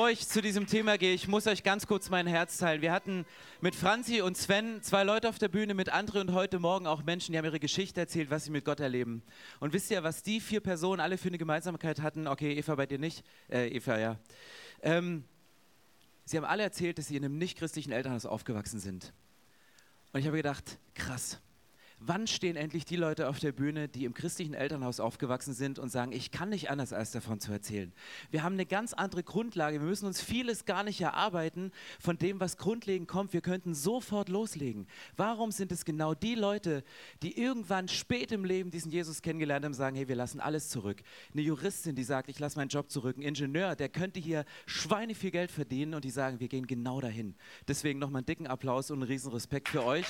Bevor ich zu diesem Thema gehe, ich muss euch ganz kurz mein Herz teilen. Wir hatten mit Franzi und Sven zwei Leute auf der Bühne, mit Andre und heute Morgen auch Menschen, die haben ihre Geschichte erzählt, was sie mit Gott erleben. Und wisst ihr, was die vier Personen alle für eine Gemeinsamkeit hatten? Okay, Eva bei dir nicht. Äh, Eva, ja. Ähm, sie haben alle erzählt, dass sie in einem nicht-christlichen Elternhaus aufgewachsen sind. Und ich habe gedacht, krass wann stehen endlich die Leute auf der Bühne, die im christlichen Elternhaus aufgewachsen sind und sagen, ich kann nicht anders, als davon zu erzählen. Wir haben eine ganz andere Grundlage. Wir müssen uns vieles gar nicht erarbeiten von dem, was grundlegend kommt. Wir könnten sofort loslegen. Warum sind es genau die Leute, die irgendwann spät im Leben diesen Jesus kennengelernt haben, sagen, hey, wir lassen alles zurück. Eine Juristin, die sagt, ich lasse meinen Job zurück. Ein Ingenieur, der könnte hier Schweine viel Geld verdienen und die sagen, wir gehen genau dahin. Deswegen nochmal einen dicken Applaus und einen riesen Respekt für euch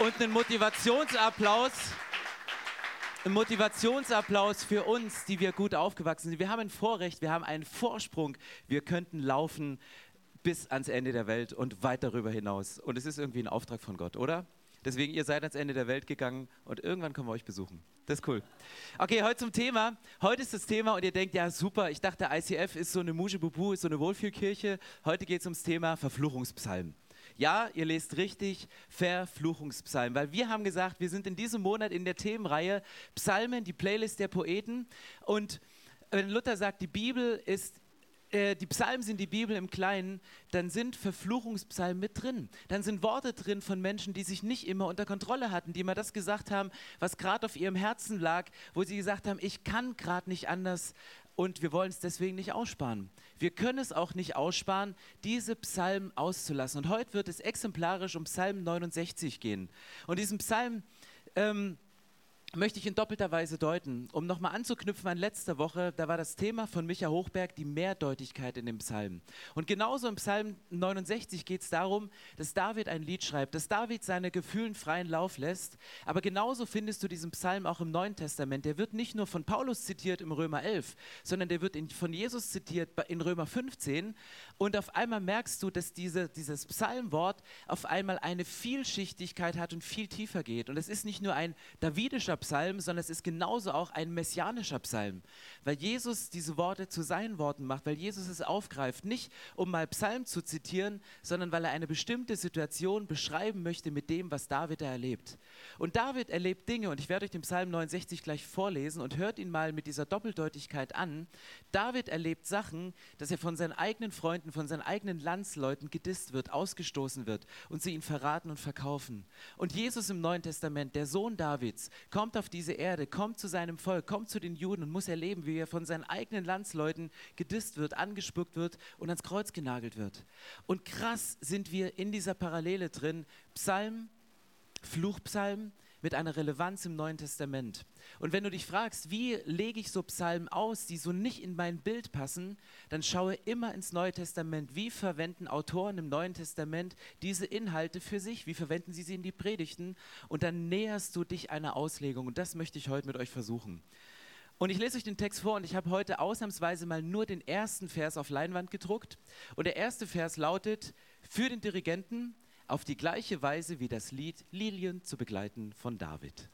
und einen Motivationsapplaus. Ein Motivationsapplaus für uns, die wir gut aufgewachsen sind. Wir haben ein Vorrecht, wir haben einen Vorsprung. Wir könnten laufen bis ans Ende der Welt und weit darüber hinaus. Und es ist irgendwie ein Auftrag von Gott, oder? Deswegen, ihr seid ans Ende der Welt gegangen und irgendwann kommen wir euch besuchen. Das ist cool. Okay, heute zum Thema. Heute ist das Thema und ihr denkt, ja super, ich dachte, ICF ist so eine Muschebubu, ist so eine Wohlfühlkirche. Heute geht es ums Thema Verfluchungspsalmen. Ja, ihr lest richtig, Verfluchungspsalmen, weil wir haben gesagt, wir sind in diesem Monat in der Themenreihe Psalmen, die Playlist der Poeten. Und wenn Luther sagt, die Bibel ist äh, die Psalmen sind die Bibel im Kleinen, dann sind Verfluchungspsalmen mit drin. Dann sind Worte drin von Menschen, die sich nicht immer unter Kontrolle hatten, die immer das gesagt haben, was gerade auf ihrem Herzen lag, wo sie gesagt haben, ich kann gerade nicht anders und wir wollen es deswegen nicht aussparen. Wir können es auch nicht aussparen, diese Psalmen auszulassen. Und heute wird es exemplarisch um Psalm 69 gehen. Und diesen Psalm ähm, möchte ich in doppelter Weise deuten. Um nochmal anzuknüpfen an letzter Woche, da war das Thema von Micha Hochberg die Mehrdeutigkeit in dem Psalm. Und genauso im Psalm 69 geht es darum, dass David ein Lied schreibt, dass David seine Gefühlen freien Lauf lässt. Aber genauso findest du diesen Psalm auch im Neuen Testament. Der wird nicht nur von Paulus zitiert im Römer 11, sondern der wird in, von Jesus zitiert in Römer 15. Und auf einmal merkst du, dass diese, dieses Psalmwort auf einmal eine Vielschichtigkeit hat und viel tiefer geht. Und es ist nicht nur ein davidischer Psalm, sondern es ist genauso auch ein messianischer Psalm, weil Jesus diese Worte zu seinen Worten macht, weil Jesus es aufgreift, nicht um mal Psalm zu zitieren, sondern weil er eine bestimmte Situation beschreiben möchte mit dem, was David da erlebt. Und David erlebt Dinge, und ich werde euch den Psalm 69 gleich vorlesen und hört ihn mal mit dieser Doppeldeutigkeit an. David erlebt Sachen, dass er von seinen eigenen Freunden, von seinen eigenen Landsleuten gedisst wird, ausgestoßen wird und sie ihn verraten und verkaufen. Und Jesus im Neuen Testament, der Sohn Davids, kommt kommt auf diese Erde, kommt zu seinem Volk, kommt zu den Juden und muss erleben, wie er von seinen eigenen Landsleuten gedisst wird, angespuckt wird und ans Kreuz genagelt wird. Und krass sind wir in dieser Parallele drin. Psalm, Fluchpsalm, mit einer Relevanz im Neuen Testament. Und wenn du dich fragst, wie lege ich so Psalmen aus, die so nicht in mein Bild passen, dann schaue immer ins Neue Testament. Wie verwenden Autoren im Neuen Testament diese Inhalte für sich? Wie verwenden sie sie in die Predigten? Und dann näherst du dich einer Auslegung. Und das möchte ich heute mit euch versuchen. Und ich lese euch den Text vor und ich habe heute ausnahmsweise mal nur den ersten Vers auf Leinwand gedruckt. Und der erste Vers lautet, für den Dirigenten, auf die gleiche Weise wie das Lied Lilien zu begleiten von David.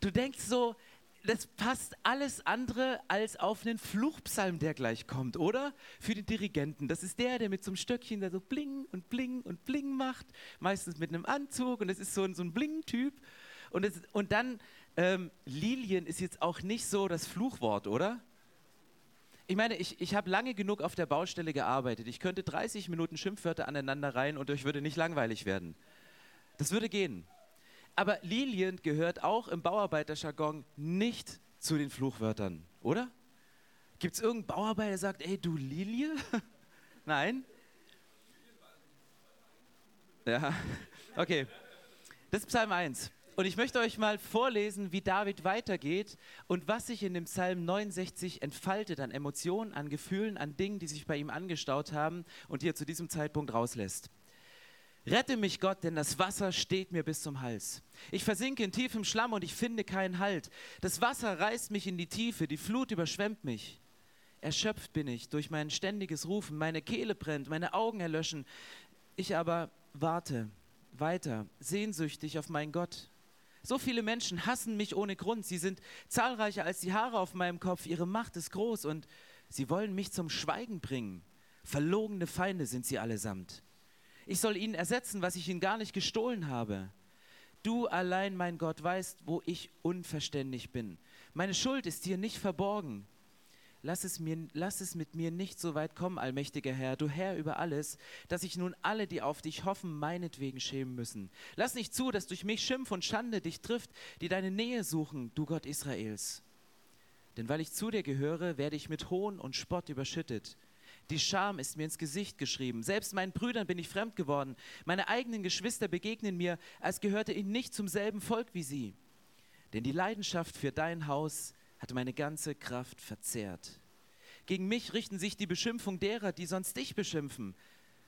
Du denkst so, das passt alles andere als auf einen Fluchpsalm, der gleich kommt, oder? Für den Dirigenten. Das ist der, der mit so einem Stöckchen da so bling und bling und bling macht, meistens mit einem Anzug und das ist so ein, so ein Bling-Typ. Und, und dann, ähm, Lilien ist jetzt auch nicht so das Fluchwort, oder? Ich meine, ich, ich habe lange genug auf der Baustelle gearbeitet. Ich könnte 30 Minuten Schimpfwörter aneinander rein und euch würde nicht langweilig werden. Das würde gehen. Aber Lilien gehört auch im Bauarbeiterjargon nicht zu den Fluchwörtern, oder? Gibt es irgendeinen Bauarbeiter, der sagt, ey, du Lilie? Nein? Ja, okay. Das ist Psalm 1. Und ich möchte euch mal vorlesen, wie David weitergeht und was sich in dem Psalm 69 entfaltet an Emotionen, an Gefühlen, an Dingen, die sich bei ihm angestaut haben und die er zu diesem Zeitpunkt rauslässt. Rette mich Gott, denn das Wasser steht mir bis zum Hals. Ich versinke in tiefem Schlamm und ich finde keinen Halt. Das Wasser reißt mich in die Tiefe, die Flut überschwemmt mich. Erschöpft bin ich durch mein ständiges Rufen, meine Kehle brennt, meine Augen erlöschen. Ich aber warte weiter, sehnsüchtig auf meinen Gott. So viele Menschen hassen mich ohne Grund. Sie sind zahlreicher als die Haare auf meinem Kopf. Ihre Macht ist groß und sie wollen mich zum Schweigen bringen. Verlogene Feinde sind sie allesamt. Ich soll ihnen ersetzen, was ich ihnen gar nicht gestohlen habe. Du allein, mein Gott, weißt, wo ich unverständlich bin. Meine Schuld ist dir nicht verborgen. Lass es, mir, lass es mit mir nicht so weit kommen, allmächtiger Herr, du Herr über alles, dass sich nun alle, die auf dich hoffen, meinetwegen schämen müssen. Lass nicht zu, dass durch mich Schimpf und Schande dich trifft, die deine Nähe suchen, du Gott Israels. Denn weil ich zu dir gehöre, werde ich mit Hohn und Spott überschüttet. Die Scham ist mir ins Gesicht geschrieben. Selbst meinen Brüdern bin ich fremd geworden. Meine eigenen Geschwister begegnen mir, als gehörte ich nicht zum selben Volk wie sie. Denn die Leidenschaft für dein Haus hat meine ganze Kraft verzehrt. Gegen mich richten sich die Beschimpfung derer, die sonst dich beschimpfen.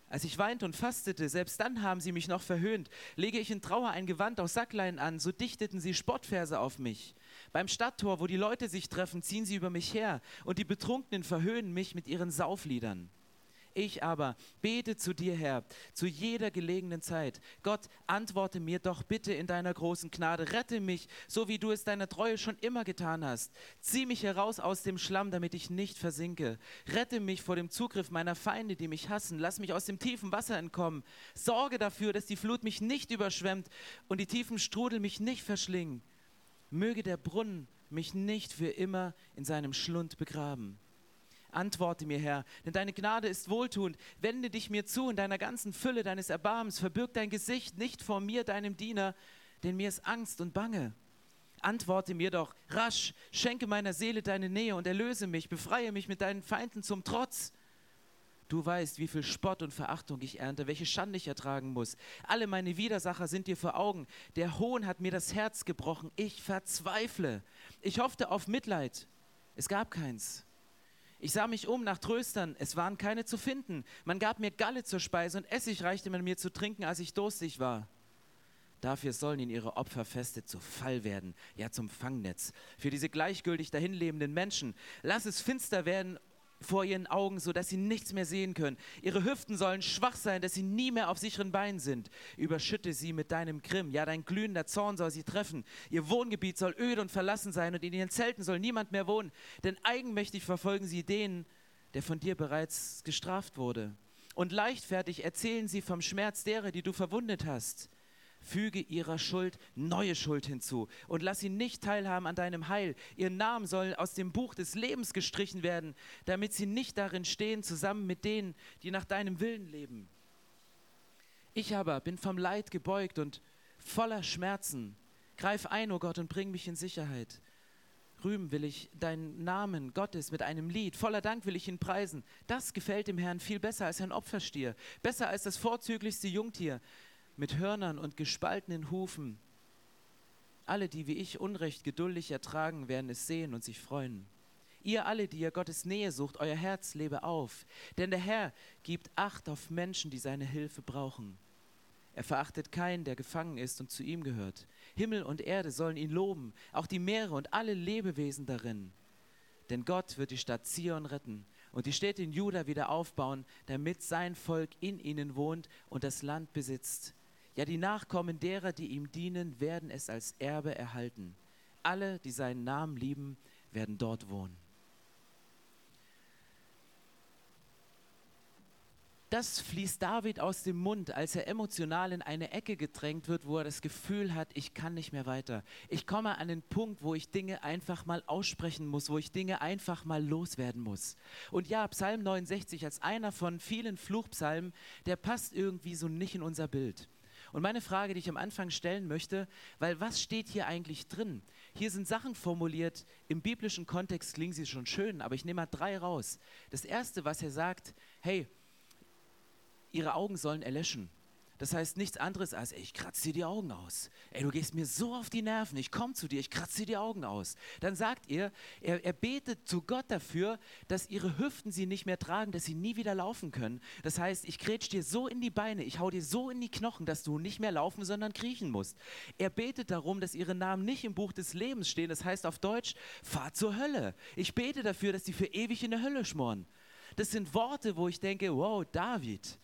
Als ich weinte und fastete, selbst dann haben sie mich noch verhöhnt. Lege ich in Trauer ein Gewand aus Sacklein an, so dichteten sie Spottverse auf mich. Beim Stadttor, wo die Leute sich treffen, ziehen sie über mich her und die Betrunkenen verhöhnen mich mit ihren Saufliedern. Ich aber bete zu dir, Herr, zu jeder gelegenen Zeit. Gott, antworte mir doch bitte in deiner großen Gnade. Rette mich, so wie du es deiner Treue schon immer getan hast. Zieh mich heraus aus dem Schlamm, damit ich nicht versinke. Rette mich vor dem Zugriff meiner Feinde, die mich hassen. Lass mich aus dem tiefen Wasser entkommen. Sorge dafür, dass die Flut mich nicht überschwemmt und die tiefen Strudel mich nicht verschlingen. Möge der Brunnen mich nicht für immer in seinem Schlund begraben. Antworte mir, Herr, denn deine Gnade ist wohltuend. Wende dich mir zu in deiner ganzen Fülle deines Erbarmens. Verbirg dein Gesicht nicht vor mir, deinem Diener, denn mir ist Angst und Bange. Antworte mir doch rasch, schenke meiner Seele deine Nähe und erlöse mich, befreie mich mit deinen Feinden zum Trotz. Du weißt, wie viel Spott und Verachtung ich ernte, welche Schande ich ertragen muss. Alle meine Widersacher sind dir vor Augen. Der Hohn hat mir das Herz gebrochen. Ich verzweifle. Ich hoffte auf Mitleid. Es gab keins. Ich sah mich um nach Tröstern, es waren keine zu finden. Man gab mir Galle zur Speise und Essig reichte man mir zu trinken, als ich durstig war. Dafür sollen ihnen ihre Opferfeste zu Fall werden, ja zum Fangnetz. Für diese gleichgültig dahinlebenden Menschen. Lass es finster werden vor ihren Augen, sodass sie nichts mehr sehen können. Ihre Hüften sollen schwach sein, dass sie nie mehr auf sicheren Beinen sind. Überschütte sie mit deinem Grimm. Ja, dein glühender Zorn soll sie treffen. Ihr Wohngebiet soll öde und verlassen sein und in ihren Zelten soll niemand mehr wohnen. Denn eigenmächtig verfolgen sie den, der von dir bereits gestraft wurde. Und leichtfertig erzählen sie vom Schmerz derer, die du verwundet hast füge ihrer Schuld neue Schuld hinzu und lass sie nicht teilhaben an deinem Heil. Ihr Namen soll aus dem Buch des Lebens gestrichen werden, damit sie nicht darin stehen, zusammen mit denen, die nach deinem Willen leben. Ich aber bin vom Leid gebeugt und voller Schmerzen. Greif ein, o oh Gott, und bring mich in Sicherheit. Rühmen will ich deinen Namen Gottes mit einem Lied. Voller Dank will ich ihn preisen. Das gefällt dem Herrn viel besser als ein Opferstier, besser als das vorzüglichste Jungtier mit Hörnern und gespaltenen Hufen. Alle, die wie ich Unrecht geduldig ertragen, werden es sehen und sich freuen. Ihr alle, die ihr Gottes Nähe sucht, euer Herz lebe auf, denn der Herr gibt Acht auf Menschen, die seine Hilfe brauchen. Er verachtet keinen, der gefangen ist und zu ihm gehört. Himmel und Erde sollen ihn loben, auch die Meere und alle Lebewesen darin. Denn Gott wird die Stadt Zion retten und die Städte in Juda wieder aufbauen, damit sein Volk in ihnen wohnt und das Land besitzt. Ja, die Nachkommen derer, die ihm dienen, werden es als Erbe erhalten. Alle, die seinen Namen lieben, werden dort wohnen. Das fließt David aus dem Mund, als er emotional in eine Ecke gedrängt wird, wo er das Gefühl hat, ich kann nicht mehr weiter. Ich komme an den Punkt, wo ich Dinge einfach mal aussprechen muss, wo ich Dinge einfach mal loswerden muss. Und ja, Psalm 69 als einer von vielen Fluchpsalmen, der passt irgendwie so nicht in unser Bild. Und meine Frage, die ich am Anfang stellen möchte, weil was steht hier eigentlich drin? Hier sind Sachen formuliert, im biblischen Kontext klingen sie schon schön, aber ich nehme mal drei raus. Das erste, was er sagt, hey, ihre Augen sollen erlöschen. Das heißt nichts anderes als, ey, ich kratze dir die Augen aus. Ey, du gehst mir so auf die Nerven, ich komme zu dir, ich kratze dir die Augen aus. Dann sagt ihr, er, er betet zu Gott dafür, dass ihre Hüften sie nicht mehr tragen, dass sie nie wieder laufen können. Das heißt, ich grätsch dir so in die Beine, ich hau dir so in die Knochen, dass du nicht mehr laufen, sondern kriechen musst. Er betet darum, dass ihre Namen nicht im Buch des Lebens stehen. Das heißt auf Deutsch, fahr zur Hölle. Ich bete dafür, dass sie für ewig in der Hölle schmoren. Das sind Worte, wo ich denke, wow, David,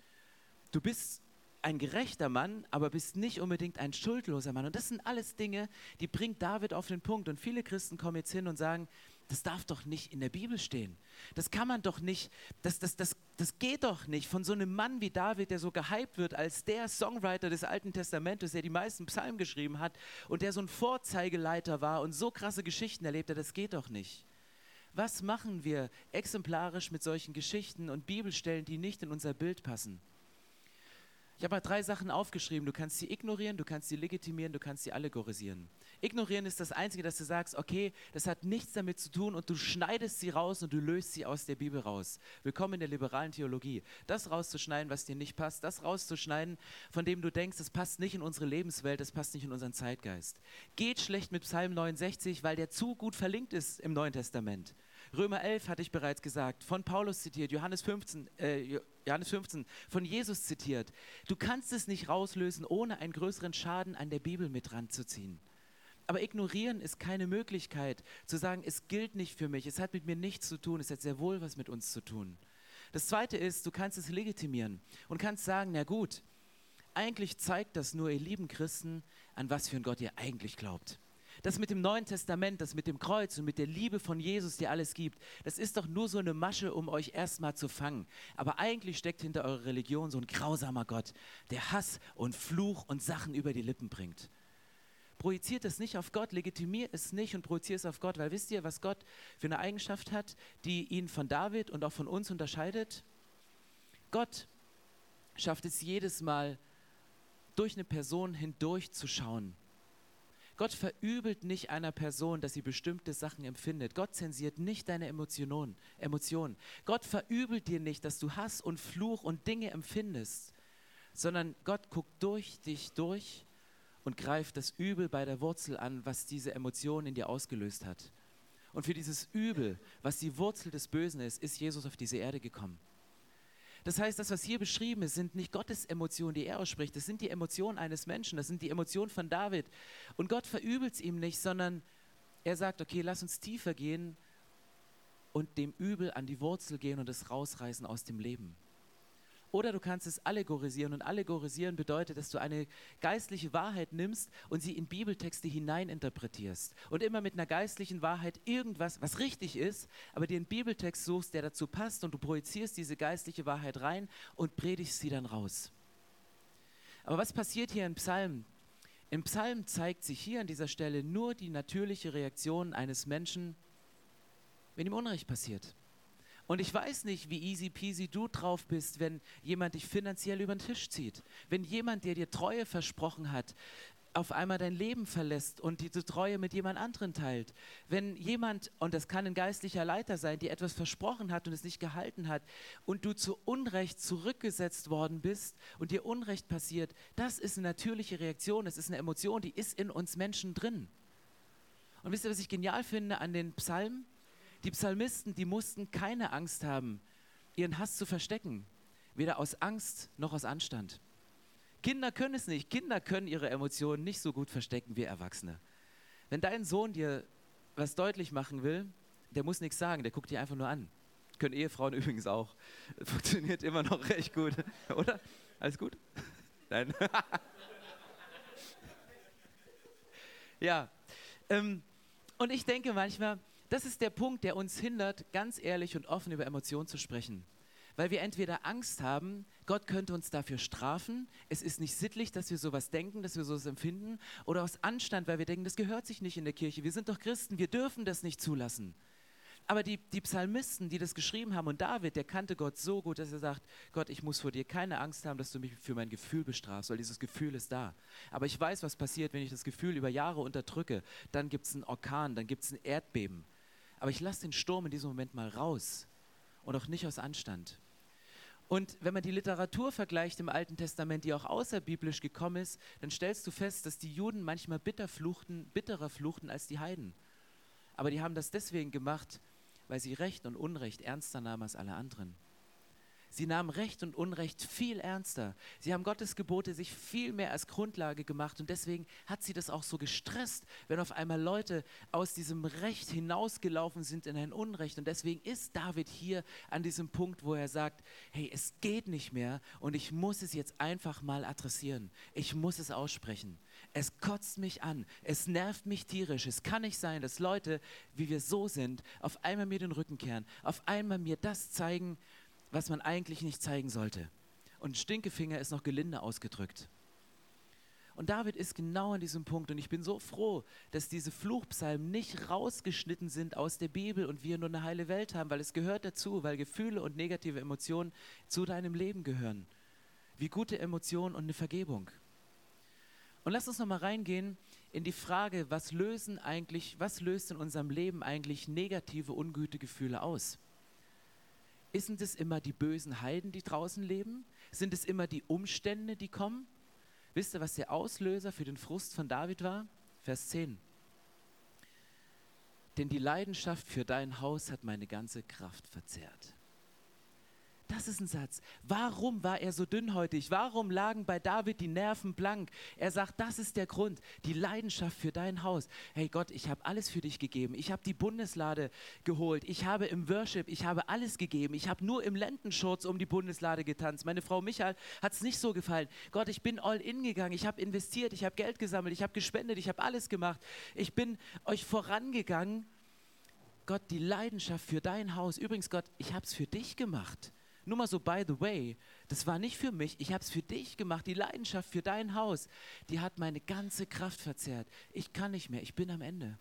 du bist ein gerechter Mann, aber bist nicht unbedingt ein schuldloser Mann. Und das sind alles Dinge, die bringt David auf den Punkt. Und viele Christen kommen jetzt hin und sagen, das darf doch nicht in der Bibel stehen. Das kann man doch nicht, das, das, das, das geht doch nicht von so einem Mann wie David, der so gehypt wird als der Songwriter des Alten Testamentes, der die meisten Psalmen geschrieben hat und der so ein Vorzeigeleiter war und so krasse Geschichten erlebt hat, das geht doch nicht. Was machen wir exemplarisch mit solchen Geschichten und Bibelstellen, die nicht in unser Bild passen? Ich habe mal drei Sachen aufgeschrieben. Du kannst sie ignorieren, du kannst sie legitimieren, du kannst sie allegorisieren. Ignorieren ist das Einzige, dass du sagst, okay, das hat nichts damit zu tun und du schneidest sie raus und du löst sie aus der Bibel raus. Willkommen in der liberalen Theologie. Das rauszuschneiden, was dir nicht passt, das rauszuschneiden, von dem du denkst, das passt nicht in unsere Lebenswelt, das passt nicht in unseren Zeitgeist. Geht schlecht mit Psalm 69, weil der zu gut verlinkt ist im Neuen Testament. Römer 11 hatte ich bereits gesagt, von Paulus zitiert, Johannes 15, äh, Johannes 15, von Jesus zitiert. Du kannst es nicht rauslösen, ohne einen größeren Schaden an der Bibel mit ranzuziehen. Aber ignorieren ist keine Möglichkeit, zu sagen, es gilt nicht für mich, es hat mit mir nichts zu tun, es hat sehr wohl was mit uns zu tun. Das zweite ist, du kannst es legitimieren und kannst sagen, na gut, eigentlich zeigt das nur, ihr lieben Christen, an was für einen Gott ihr eigentlich glaubt. Das mit dem Neuen Testament, das mit dem Kreuz und mit der Liebe von Jesus, die alles gibt, das ist doch nur so eine Masche, um euch erstmal zu fangen. Aber eigentlich steckt hinter eurer Religion so ein grausamer Gott, der Hass und Fluch und Sachen über die Lippen bringt. Projiziert es nicht auf Gott, legitimiert es nicht und projiziert es auf Gott, weil wisst ihr, was Gott für eine Eigenschaft hat, die ihn von David und auch von uns unterscheidet? Gott schafft es jedes Mal, durch eine Person hindurchzuschauen Gott verübelt nicht einer Person, dass sie bestimmte Sachen empfindet. Gott zensiert nicht deine Emotionen. Emotionen. Gott verübelt dir nicht, dass du Hass und Fluch und Dinge empfindest, sondern Gott guckt durch dich durch und greift das Übel bei der Wurzel an, was diese Emotion in dir ausgelöst hat. Und für dieses Übel, was die Wurzel des Bösen ist, ist Jesus auf diese Erde gekommen. Das heißt, das, was hier beschrieben ist, sind nicht Gottes Emotionen, die er ausspricht. Das sind die Emotionen eines Menschen. Das sind die Emotionen von David. Und Gott verübelt es ihm nicht, sondern er sagt, okay, lass uns tiefer gehen und dem Übel an die Wurzel gehen und es rausreißen aus dem Leben. Oder du kannst es allegorisieren. Und allegorisieren bedeutet, dass du eine geistliche Wahrheit nimmst und sie in Bibeltexte hineininterpretierst. Und immer mit einer geistlichen Wahrheit irgendwas, was richtig ist, aber dir einen Bibeltext suchst, der dazu passt und du projizierst diese geistliche Wahrheit rein und predigst sie dann raus. Aber was passiert hier im Psalm? Im Psalm zeigt sich hier an dieser Stelle nur die natürliche Reaktion eines Menschen, wenn ihm Unrecht passiert. Und ich weiß nicht, wie easy peasy du drauf bist, wenn jemand dich finanziell über den Tisch zieht. Wenn jemand, der dir Treue versprochen hat, auf einmal dein Leben verlässt und diese Treue mit jemand anderen teilt. Wenn jemand, und das kann ein geistlicher Leiter sein, dir etwas versprochen hat und es nicht gehalten hat und du zu Unrecht zurückgesetzt worden bist und dir Unrecht passiert, das ist eine natürliche Reaktion, das ist eine Emotion, die ist in uns Menschen drin. Und wisst ihr, was ich genial finde an den Psalmen? Die Psalmisten, die mussten keine Angst haben, ihren Hass zu verstecken. Weder aus Angst noch aus Anstand. Kinder können es nicht. Kinder können ihre Emotionen nicht so gut verstecken wie Erwachsene. Wenn dein Sohn dir was deutlich machen will, der muss nichts sagen, der guckt dir einfach nur an. Können Ehefrauen übrigens auch. Funktioniert immer noch recht gut, oder? Alles gut? Nein. ja. Ähm, und ich denke manchmal, das ist der Punkt, der uns hindert, ganz ehrlich und offen über Emotionen zu sprechen. Weil wir entweder Angst haben, Gott könnte uns dafür strafen, es ist nicht sittlich, dass wir sowas denken, dass wir sowas empfinden, oder aus Anstand, weil wir denken, das gehört sich nicht in der Kirche, wir sind doch Christen, wir dürfen das nicht zulassen. Aber die, die Psalmisten, die das geschrieben haben, und David, der kannte Gott so gut, dass er sagt, Gott, ich muss vor dir keine Angst haben, dass du mich für mein Gefühl bestrafst, weil dieses Gefühl ist da. Aber ich weiß, was passiert, wenn ich das Gefühl über Jahre unterdrücke. Dann gibt es einen Orkan, dann gibt es ein Erdbeben. Aber ich lasse den Sturm in diesem Moment mal raus und auch nicht aus Anstand. Und wenn man die Literatur vergleicht im Alten Testament, die auch außerbiblisch gekommen ist, dann stellst du fest, dass die Juden manchmal bitter fluchten, bitterer fluchten als die Heiden. Aber die haben das deswegen gemacht, weil sie Recht und Unrecht ernster nahmen als alle anderen. Sie nahmen Recht und Unrecht viel ernster. Sie haben Gottes Gebote sich viel mehr als Grundlage gemacht und deswegen hat sie das auch so gestresst, wenn auf einmal Leute aus diesem Recht hinausgelaufen sind in ein Unrecht. Und deswegen ist David hier an diesem Punkt, wo er sagt, hey, es geht nicht mehr und ich muss es jetzt einfach mal adressieren. Ich muss es aussprechen. Es kotzt mich an, es nervt mich tierisch. Es kann nicht sein, dass Leute, wie wir so sind, auf einmal mir den Rücken kehren, auf einmal mir das zeigen, was man eigentlich nicht zeigen sollte. Und Stinkefinger ist noch gelinde ausgedrückt. Und David ist genau an diesem Punkt. Und ich bin so froh, dass diese Fluchpsalmen nicht rausgeschnitten sind aus der Bibel und wir nur eine heile Welt haben, weil es gehört dazu, weil Gefühle und negative Emotionen zu deinem Leben gehören. Wie gute Emotionen und eine Vergebung. Und lass uns nochmal reingehen in die Frage, was lösen eigentlich, was löst in unserem Leben eigentlich negative, Ungütegefühle aus? Sind es immer die bösen Heiden, die draußen leben? Sind es immer die Umstände, die kommen? Wisst ihr, was der Auslöser für den Frust von David war? Vers 10. Denn die Leidenschaft für dein Haus hat meine ganze Kraft verzehrt. Das ist ein Satz. Warum war er so dünnhäutig? Warum lagen bei David die Nerven blank? Er sagt, das ist der Grund, die Leidenschaft für dein Haus. Hey Gott, ich habe alles für dich gegeben. Ich habe die Bundeslade geholt. Ich habe im Worship, ich habe alles gegeben. Ich habe nur im Lendenschurz um die Bundeslade getanzt. Meine Frau Michael hat es nicht so gefallen. Gott, ich bin all in gegangen. Ich habe investiert, ich habe Geld gesammelt, ich habe gespendet, ich habe alles gemacht. Ich bin euch vorangegangen. Gott, die Leidenschaft für dein Haus. Übrigens, Gott, ich habe es für dich gemacht. Nur mal so, by the way, das war nicht für mich, ich habe es für dich gemacht. Die Leidenschaft für dein Haus, die hat meine ganze Kraft verzerrt. Ich kann nicht mehr, ich bin am Ende.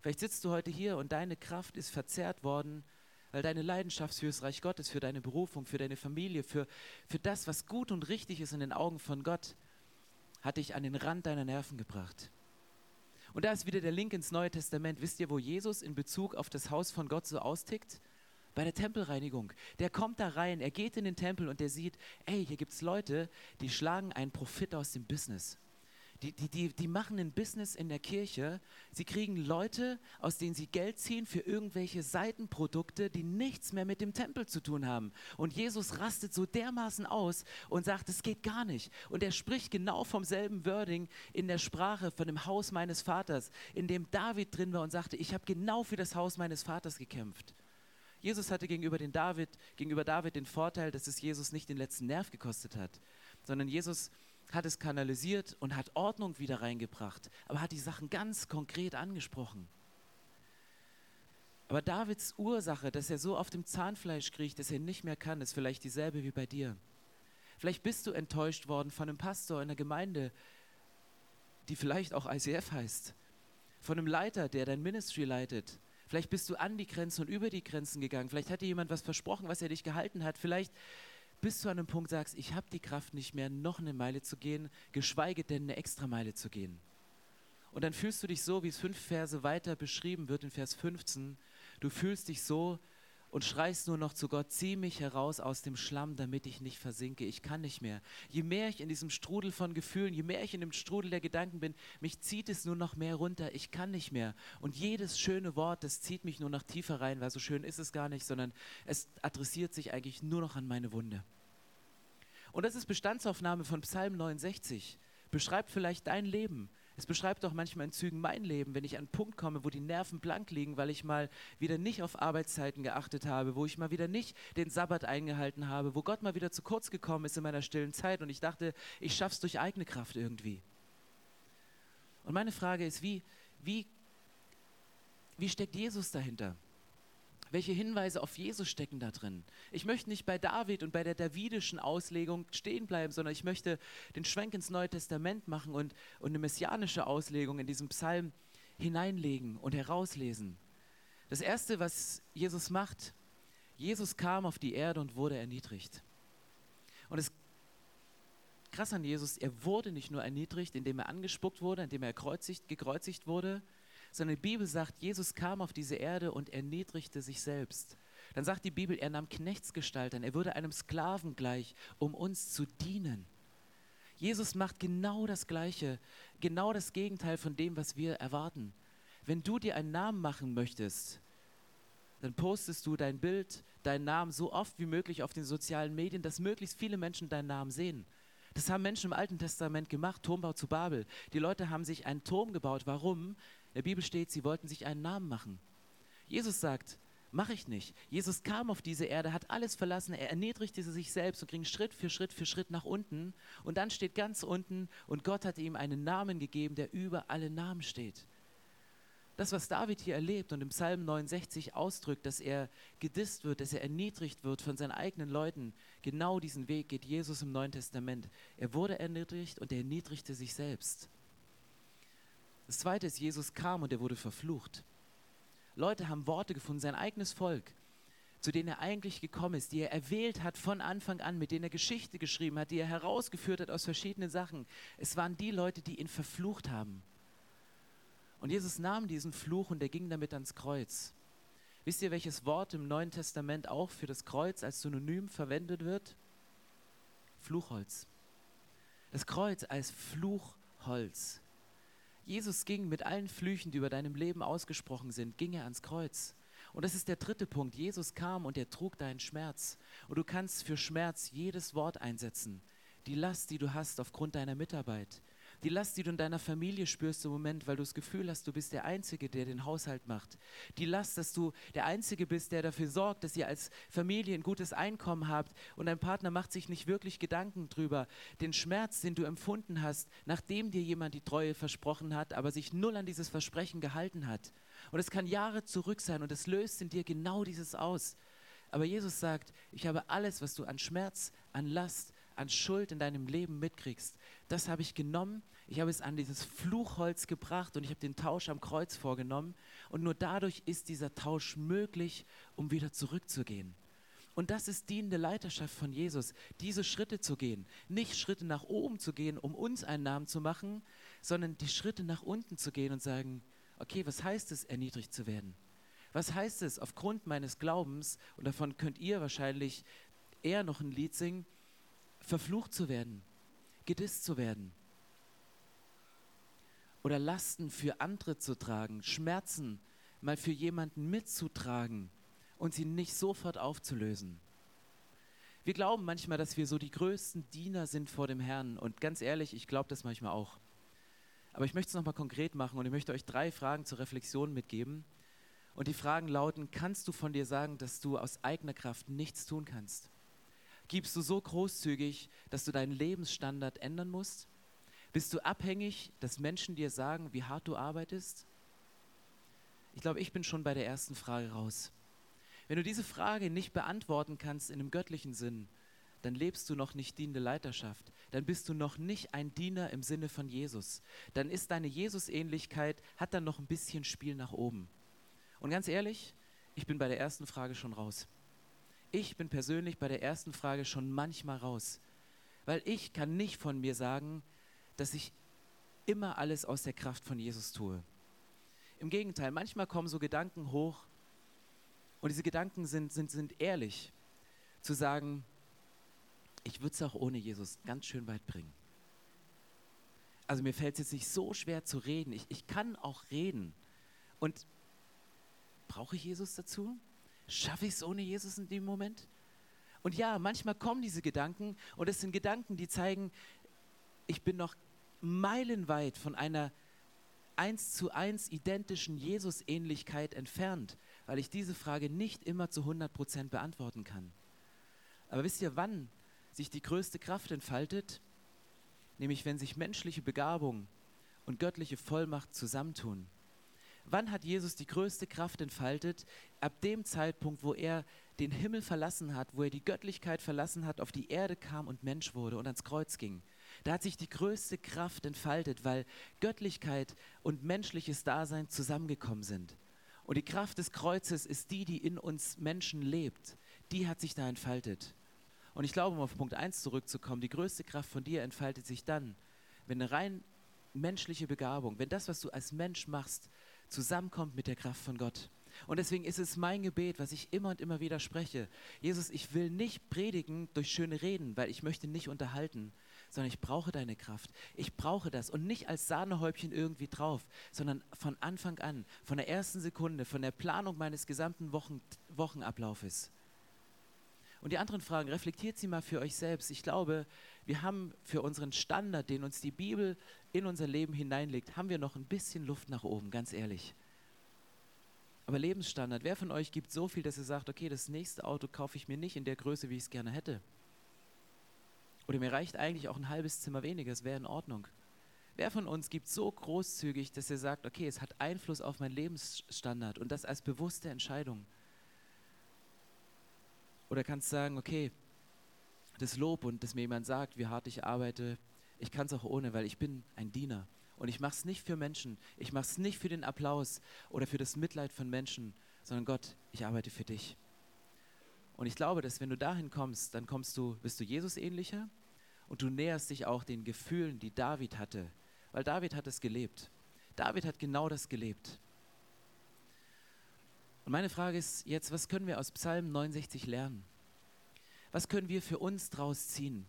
Vielleicht sitzt du heute hier und deine Kraft ist verzerrt worden, weil deine Leidenschaft für das Reich Gottes, für deine Berufung, für deine Familie, für, für das, was gut und richtig ist in den Augen von Gott, hat dich an den Rand deiner Nerven gebracht. Und da ist wieder der Link ins Neue Testament. Wisst ihr, wo Jesus in Bezug auf das Haus von Gott so austickt? Bei der Tempelreinigung. Der kommt da rein, er geht in den Tempel und der sieht, ey, hier gibt es Leute, die schlagen einen Profit aus dem Business. Die, die, die, die machen ein Business in der Kirche. Sie kriegen Leute, aus denen sie Geld ziehen für irgendwelche Seitenprodukte, die nichts mehr mit dem Tempel zu tun haben. Und Jesus rastet so dermaßen aus und sagt, es geht gar nicht. Und er spricht genau vom selben Wording in der Sprache von dem Haus meines Vaters, in dem David drin war und sagte, ich habe genau für das Haus meines Vaters gekämpft. Jesus hatte gegenüber, den David, gegenüber David den Vorteil, dass es Jesus nicht den letzten Nerv gekostet hat, sondern Jesus hat es kanalisiert und hat Ordnung wieder reingebracht, aber hat die Sachen ganz konkret angesprochen. Aber Davids Ursache, dass er so auf dem Zahnfleisch kriecht, dass er nicht mehr kann, ist vielleicht dieselbe wie bei dir. Vielleicht bist du enttäuscht worden von einem Pastor in der Gemeinde, die vielleicht auch ICF heißt, von einem Leiter, der dein Ministry leitet, Vielleicht bist du an die Grenzen und über die Grenzen gegangen. Vielleicht hat dir jemand was versprochen, was er dich gehalten hat. Vielleicht bist du an einem Punkt, sagst, ich habe die Kraft nicht mehr, noch eine Meile zu gehen, geschweige denn eine extra Meile zu gehen. Und dann fühlst du dich so, wie es fünf Verse weiter beschrieben wird in Vers 15. Du fühlst dich so, und schreist nur noch zu Gott, zieh mich heraus aus dem Schlamm, damit ich nicht versinke. Ich kann nicht mehr. Je mehr ich in diesem Strudel von Gefühlen, je mehr ich in dem Strudel der Gedanken bin, mich zieht es nur noch mehr runter. Ich kann nicht mehr. Und jedes schöne Wort, das zieht mich nur noch tiefer rein, weil so schön ist es gar nicht, sondern es adressiert sich eigentlich nur noch an meine Wunde. Und das ist Bestandsaufnahme von Psalm 69. Beschreibt vielleicht dein Leben. Es beschreibt auch manchmal in Zügen mein Leben, wenn ich an einen Punkt komme, wo die Nerven blank liegen, weil ich mal wieder nicht auf Arbeitszeiten geachtet habe, wo ich mal wieder nicht den Sabbat eingehalten habe, wo Gott mal wieder zu kurz gekommen ist in meiner stillen Zeit und ich dachte, ich schaff's durch eigene Kraft irgendwie. Und meine Frage ist, wie, wie, wie steckt Jesus dahinter? Welche Hinweise auf Jesus stecken da drin? Ich möchte nicht bei David und bei der davidischen Auslegung stehen bleiben, sondern ich möchte den Schwenk ins Neue Testament machen und, und eine messianische Auslegung in diesem Psalm hineinlegen und herauslesen. Das Erste, was Jesus macht, Jesus kam auf die Erde und wurde erniedrigt. Und es krass an Jesus, er wurde nicht nur erniedrigt, indem er angespuckt wurde, indem er gekreuzigt wurde, sondern die Bibel sagt, Jesus kam auf diese Erde und erniedrigte sich selbst. dann sagt die Bibel, er nahm Knechtsgestalt an, er wurde einem Sklaven gleich, um uns zu dienen. Jesus macht genau das Gleiche, genau das Gegenteil von dem, was wir erwarten. Wenn du dir einen Namen machen möchtest, dann postest du dein Bild, deinen Namen so oft wie möglich auf den sozialen Medien, dass möglichst viele Menschen deinen Namen sehen. Das haben Menschen im Alten Testament gemacht, Turmbau zu Babel. Die Leute haben sich einen Turm gebaut. Warum? In der Bibel steht, sie wollten sich einen Namen machen. Jesus sagt, mache ich nicht. Jesus kam auf diese Erde, hat alles verlassen, er erniedrigte sich selbst und ging Schritt für Schritt für Schritt nach unten. Und dann steht ganz unten, und Gott hat ihm einen Namen gegeben, der über alle Namen steht. Das, was David hier erlebt und im Psalm 69 ausdrückt, dass er gedisst wird, dass er erniedrigt wird von seinen eigenen Leuten, genau diesen Weg geht Jesus im Neuen Testament. Er wurde erniedrigt und er erniedrigte sich selbst. Das zweite ist, Jesus kam und er wurde verflucht. Leute haben Worte gefunden, sein eigenes Volk, zu denen er eigentlich gekommen ist, die er erwählt hat von Anfang an, mit denen er Geschichte geschrieben hat, die er herausgeführt hat aus verschiedenen Sachen. Es waren die Leute, die ihn verflucht haben. Und Jesus nahm diesen Fluch und er ging damit ans Kreuz. Wisst ihr, welches Wort im Neuen Testament auch für das Kreuz als Synonym verwendet wird? Fluchholz. Das Kreuz als Fluchholz. Jesus ging mit allen Flüchen, die über deinem Leben ausgesprochen sind, ging er ans Kreuz. Und das ist der dritte Punkt. Jesus kam und er trug deinen Schmerz. Und du kannst für Schmerz jedes Wort einsetzen. Die Last, die du hast aufgrund deiner Mitarbeit, die Last, die du in deiner Familie spürst im Moment, weil du das Gefühl hast, du bist der Einzige, der den Haushalt macht. Die Last, dass du der Einzige bist, der dafür sorgt, dass ihr als Familie ein gutes Einkommen habt und dein Partner macht sich nicht wirklich Gedanken drüber. Den Schmerz, den du empfunden hast, nachdem dir jemand die Treue versprochen hat, aber sich null an dieses Versprechen gehalten hat. Und es kann Jahre zurück sein und es löst in dir genau dieses aus. Aber Jesus sagt, ich habe alles, was du an Schmerz, an Last, an Schuld in deinem Leben mitkriegst, das habe ich genommen, ich habe es an dieses Fluchholz gebracht und ich habe den Tausch am Kreuz vorgenommen. Und nur dadurch ist dieser Tausch möglich, um wieder zurückzugehen. Und das ist dienende Leiterschaft von Jesus, diese Schritte zu gehen. Nicht Schritte nach oben zu gehen, um uns einen Namen zu machen, sondern die Schritte nach unten zu gehen und sagen, okay, was heißt es, erniedrigt zu werden? Was heißt es, aufgrund meines Glaubens, und davon könnt ihr wahrscheinlich eher noch ein Lied singen, verflucht zu werden, gedisst zu werden. Oder Lasten für andere zu tragen, Schmerzen mal für jemanden mitzutragen und sie nicht sofort aufzulösen. Wir glauben manchmal, dass wir so die größten Diener sind vor dem Herrn. Und ganz ehrlich, ich glaube das manchmal auch. Aber ich möchte es nochmal konkret machen und ich möchte euch drei Fragen zur Reflexion mitgeben. Und die Fragen lauten, kannst du von dir sagen, dass du aus eigener Kraft nichts tun kannst? Gibst du so großzügig, dass du deinen Lebensstandard ändern musst? Bist du abhängig, dass Menschen dir sagen, wie hart du arbeitest? Ich glaube, ich bin schon bei der ersten Frage raus. Wenn du diese Frage nicht beantworten kannst in einem göttlichen Sinn, dann lebst du noch nicht dienende Leiterschaft. Dann bist du noch nicht ein Diener im Sinne von Jesus. Dann ist deine Jesusähnlichkeit, hat dann noch ein bisschen Spiel nach oben. Und ganz ehrlich, ich bin bei der ersten Frage schon raus. Ich bin persönlich bei der ersten Frage schon manchmal raus, weil ich kann nicht von mir sagen, dass ich immer alles aus der Kraft von Jesus tue. Im Gegenteil, manchmal kommen so Gedanken hoch und diese Gedanken sind, sind, sind ehrlich, zu sagen, ich würde es auch ohne Jesus ganz schön weit bringen. Also mir fällt es jetzt nicht so schwer zu reden. Ich, ich kann auch reden. Und brauche ich Jesus dazu? Schaffe ich es ohne Jesus in dem Moment? Und ja, manchmal kommen diese Gedanken und es sind Gedanken, die zeigen, ich bin noch meilenweit von einer eins zu eins identischen Jesus-Ähnlichkeit entfernt, weil ich diese Frage nicht immer zu 100 Prozent beantworten kann. Aber wisst ihr, wann sich die größte Kraft entfaltet? Nämlich wenn sich menschliche Begabung und göttliche Vollmacht zusammentun. Wann hat Jesus die größte Kraft entfaltet? Ab dem Zeitpunkt, wo er den Himmel verlassen hat, wo er die Göttlichkeit verlassen hat, auf die Erde kam und Mensch wurde und ans Kreuz ging. Da hat sich die größte Kraft entfaltet, weil Göttlichkeit und menschliches Dasein zusammengekommen sind. Und die Kraft des Kreuzes ist die, die in uns Menschen lebt. Die hat sich da entfaltet. Und ich glaube, um auf Punkt 1 zurückzukommen, die größte Kraft von dir entfaltet sich dann, wenn eine rein menschliche Begabung, wenn das, was du als Mensch machst, zusammenkommt mit der Kraft von Gott. Und deswegen ist es mein Gebet, was ich immer und immer wieder spreche. Jesus, ich will nicht predigen durch schöne Reden, weil ich möchte nicht unterhalten, sondern ich brauche deine Kraft. Ich brauche das und nicht als Sahnehäubchen irgendwie drauf, sondern von Anfang an, von der ersten Sekunde, von der Planung meines gesamten Wochen, Wochenablaufes. Und die anderen Fragen, reflektiert sie mal für euch selbst. Ich glaube, wir haben für unseren Standard, den uns die Bibel in unser Leben hineinlegt, haben wir noch ein bisschen Luft nach oben, ganz ehrlich. Aber Lebensstandard, wer von euch gibt so viel, dass er sagt, okay, das nächste Auto kaufe ich mir nicht in der Größe, wie ich es gerne hätte? Oder mir reicht eigentlich auch ein halbes Zimmer weniger, es wäre in Ordnung. Wer von uns gibt so großzügig, dass er sagt, okay, es hat Einfluss auf meinen Lebensstandard und das als bewusste Entscheidung? Oder kannst sagen, okay, das Lob und dass mir jemand sagt, wie hart ich arbeite, ich kann es auch ohne, weil ich bin ein Diener. Und ich mache es nicht für Menschen, ich mache es nicht für den Applaus oder für das Mitleid von Menschen, sondern Gott, ich arbeite für dich. Und ich glaube, dass wenn du dahin kommst, dann kommst du, bist du Jesus ähnlicher und du näherst dich auch den Gefühlen, die David hatte, weil David hat es gelebt. David hat genau das gelebt. Und meine Frage ist jetzt, was können wir aus Psalm 69 lernen? Was können wir für uns draus ziehen?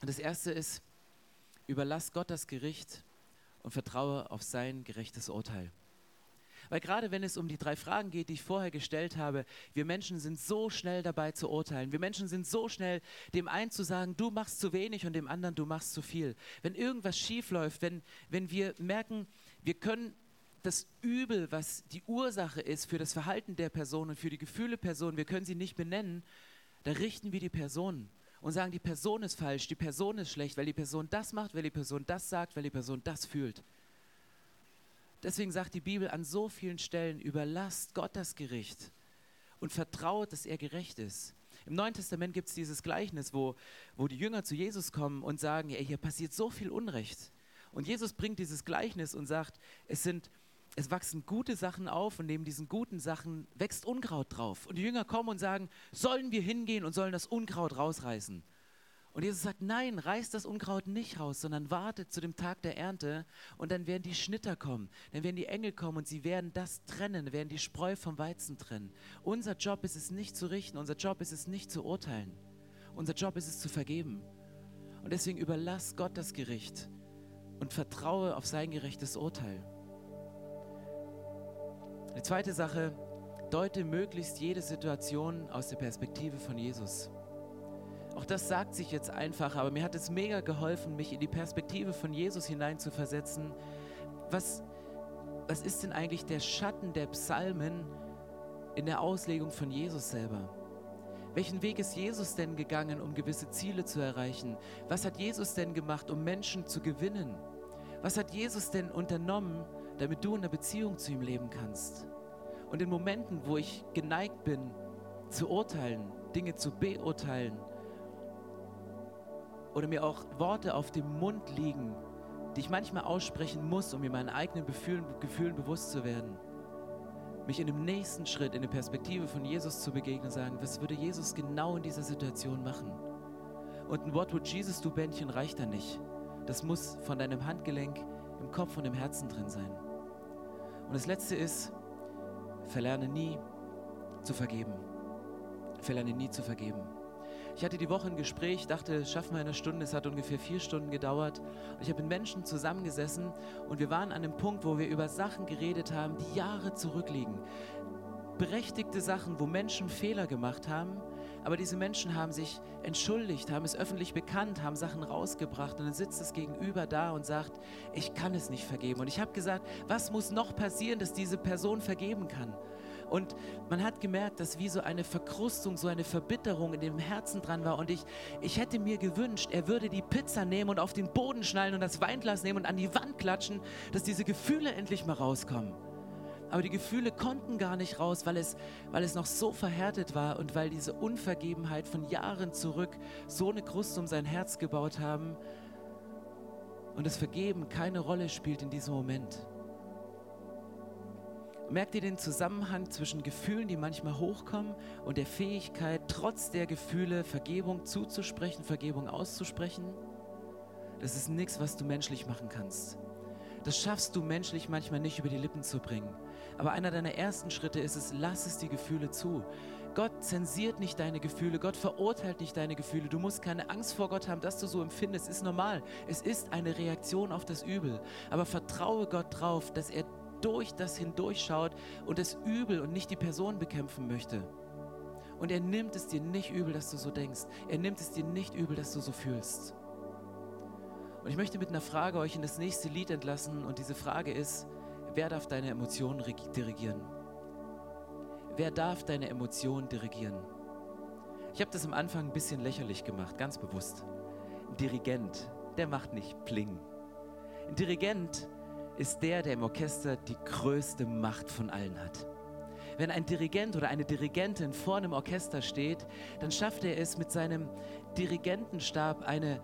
Und das erste ist, überlass Gott das Gericht und vertraue auf sein gerechtes Urteil. Weil gerade wenn es um die drei Fragen geht, die ich vorher gestellt habe, wir Menschen sind so schnell dabei zu urteilen. Wir Menschen sind so schnell, dem einen zu sagen, du machst zu wenig und dem anderen, du machst zu viel. Wenn irgendwas schief läuft, wenn, wenn wir merken, wir können das Übel, was die Ursache ist für das Verhalten der Person und für die Gefühle der Person, wir können sie nicht benennen, da richten wir die Person und sagen, die Person ist falsch, die Person ist schlecht, weil die Person das macht, weil die Person das sagt, weil die Person das fühlt. Deswegen sagt die Bibel an so vielen Stellen, überlasst Gott das Gericht und vertraut, dass er gerecht ist. Im Neuen Testament gibt es dieses Gleichnis, wo, wo die Jünger zu Jesus kommen und sagen, ey, hier passiert so viel Unrecht. Und Jesus bringt dieses Gleichnis und sagt, es sind es wachsen gute Sachen auf und neben diesen guten Sachen wächst Unkraut drauf. Und die Jünger kommen und sagen, sollen wir hingehen und sollen das Unkraut rausreißen? Und Jesus sagt, nein, reißt das Unkraut nicht raus, sondern wartet zu dem Tag der Ernte und dann werden die Schnitter kommen, dann werden die Engel kommen und sie werden das trennen, werden die Spreu vom Weizen trennen. Unser Job ist es nicht zu richten, unser Job ist es nicht zu urteilen, unser Job ist es zu vergeben. Und deswegen überlass Gott das Gericht und vertraue auf sein gerechtes Urteil. Die zweite Sache, deute möglichst jede Situation aus der Perspektive von Jesus. Auch das sagt sich jetzt einfach, aber mir hat es mega geholfen, mich in die Perspektive von Jesus hineinzuversetzen. Was, was ist denn eigentlich der Schatten der Psalmen in der Auslegung von Jesus selber? Welchen Weg ist Jesus denn gegangen, um gewisse Ziele zu erreichen? Was hat Jesus denn gemacht, um Menschen zu gewinnen? Was hat Jesus denn unternommen, damit du in einer Beziehung zu ihm leben kannst? Und in Momenten, wo ich geneigt bin, zu urteilen, Dinge zu beurteilen, oder mir auch Worte auf dem Mund liegen, die ich manchmal aussprechen muss, um mir meinen eigenen Gefühlen, Gefühlen bewusst zu werden. Mich in dem nächsten Schritt in der Perspektive von Jesus zu begegnen und sagen, was würde Jesus genau in dieser Situation machen? Und ein What would Jesus do Bändchen reicht da nicht. Das muss von deinem Handgelenk im Kopf und im Herzen drin sein. Und das letzte ist, verlerne nie zu vergeben. Verlerne nie zu vergeben. Ich hatte die Woche ein Gespräch, dachte, schaffen wir eine Stunde. Es hat ungefähr vier Stunden gedauert. Und ich habe mit Menschen zusammengesessen und wir waren an einem Punkt, wo wir über Sachen geredet haben, die Jahre zurückliegen. Berechtigte Sachen, wo Menschen Fehler gemacht haben, aber diese Menschen haben sich entschuldigt, haben es öffentlich bekannt, haben Sachen rausgebracht und dann sitzt das Gegenüber da und sagt, ich kann es nicht vergeben. Und ich habe gesagt, was muss noch passieren, dass diese Person vergeben kann? Und man hat gemerkt, dass wie so eine Verkrustung, so eine Verbitterung in dem Herzen dran war. Und ich, ich hätte mir gewünscht, er würde die Pizza nehmen und auf den Boden schnallen und das Weinglas nehmen und an die Wand klatschen, dass diese Gefühle endlich mal rauskommen. Aber die Gefühle konnten gar nicht raus, weil es, weil es noch so verhärtet war und weil diese Unvergebenheit von Jahren zurück so eine Kruste um sein Herz gebaut haben und das Vergeben keine Rolle spielt in diesem Moment. Merkt ihr den Zusammenhang zwischen Gefühlen, die manchmal hochkommen, und der Fähigkeit, trotz der Gefühle Vergebung zuzusprechen, Vergebung auszusprechen? Das ist nichts, was du menschlich machen kannst. Das schaffst du menschlich manchmal nicht über die Lippen zu bringen. Aber einer deiner ersten Schritte ist es, lass es die Gefühle zu. Gott zensiert nicht deine Gefühle, Gott verurteilt nicht deine Gefühle. Du musst keine Angst vor Gott haben, dass du so empfindest. Es ist normal. Es ist eine Reaktion auf das Übel. Aber vertraue Gott drauf, dass er durch das hindurchschaut und das Übel und nicht die Person bekämpfen möchte. Und er nimmt es dir nicht übel, dass du so denkst. Er nimmt es dir nicht übel, dass du so fühlst. Und ich möchte mit einer Frage euch in das nächste Lied entlassen. Und diese Frage ist, wer darf deine Emotionen dirigieren? Wer darf deine Emotionen dirigieren? Ich habe das am Anfang ein bisschen lächerlich gemacht, ganz bewusst. Ein Dirigent, der macht nicht Pling. Ein Dirigent ist der, der im Orchester die größte Macht von allen hat. Wenn ein Dirigent oder eine Dirigentin vor einem Orchester steht, dann schafft er es mit seinem Dirigentenstab eine,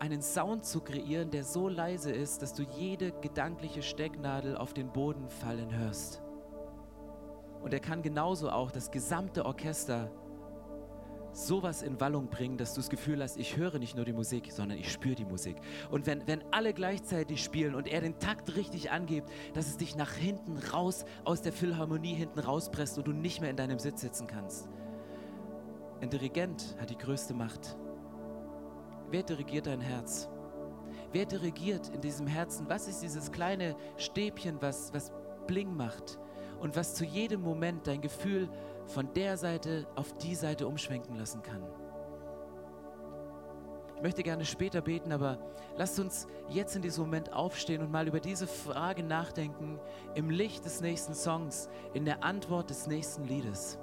einen Sound zu kreieren, der so leise ist, dass du jede gedankliche Stecknadel auf den Boden fallen hörst. Und er kann genauso auch das gesamte Orchester sowas in Wallung bringen, dass du das Gefühl hast, ich höre nicht nur die Musik, sondern ich spüre die Musik. Und wenn, wenn alle gleichzeitig spielen und er den Takt richtig angibt, dass es dich nach hinten raus, aus der Philharmonie hinten rauspresst und du nicht mehr in deinem Sitz sitzen kannst. Ein Dirigent hat die größte Macht. Wer dirigiert dein Herz? Wer dirigiert in diesem Herzen? Was ist dieses kleine Stäbchen, was, was Bling macht? und was zu jedem Moment dein Gefühl von der Seite auf die Seite umschwenken lassen kann. Ich möchte gerne später beten, aber lasst uns jetzt in diesem Moment aufstehen und mal über diese Frage nachdenken im Licht des nächsten Songs, in der Antwort des nächsten Liedes.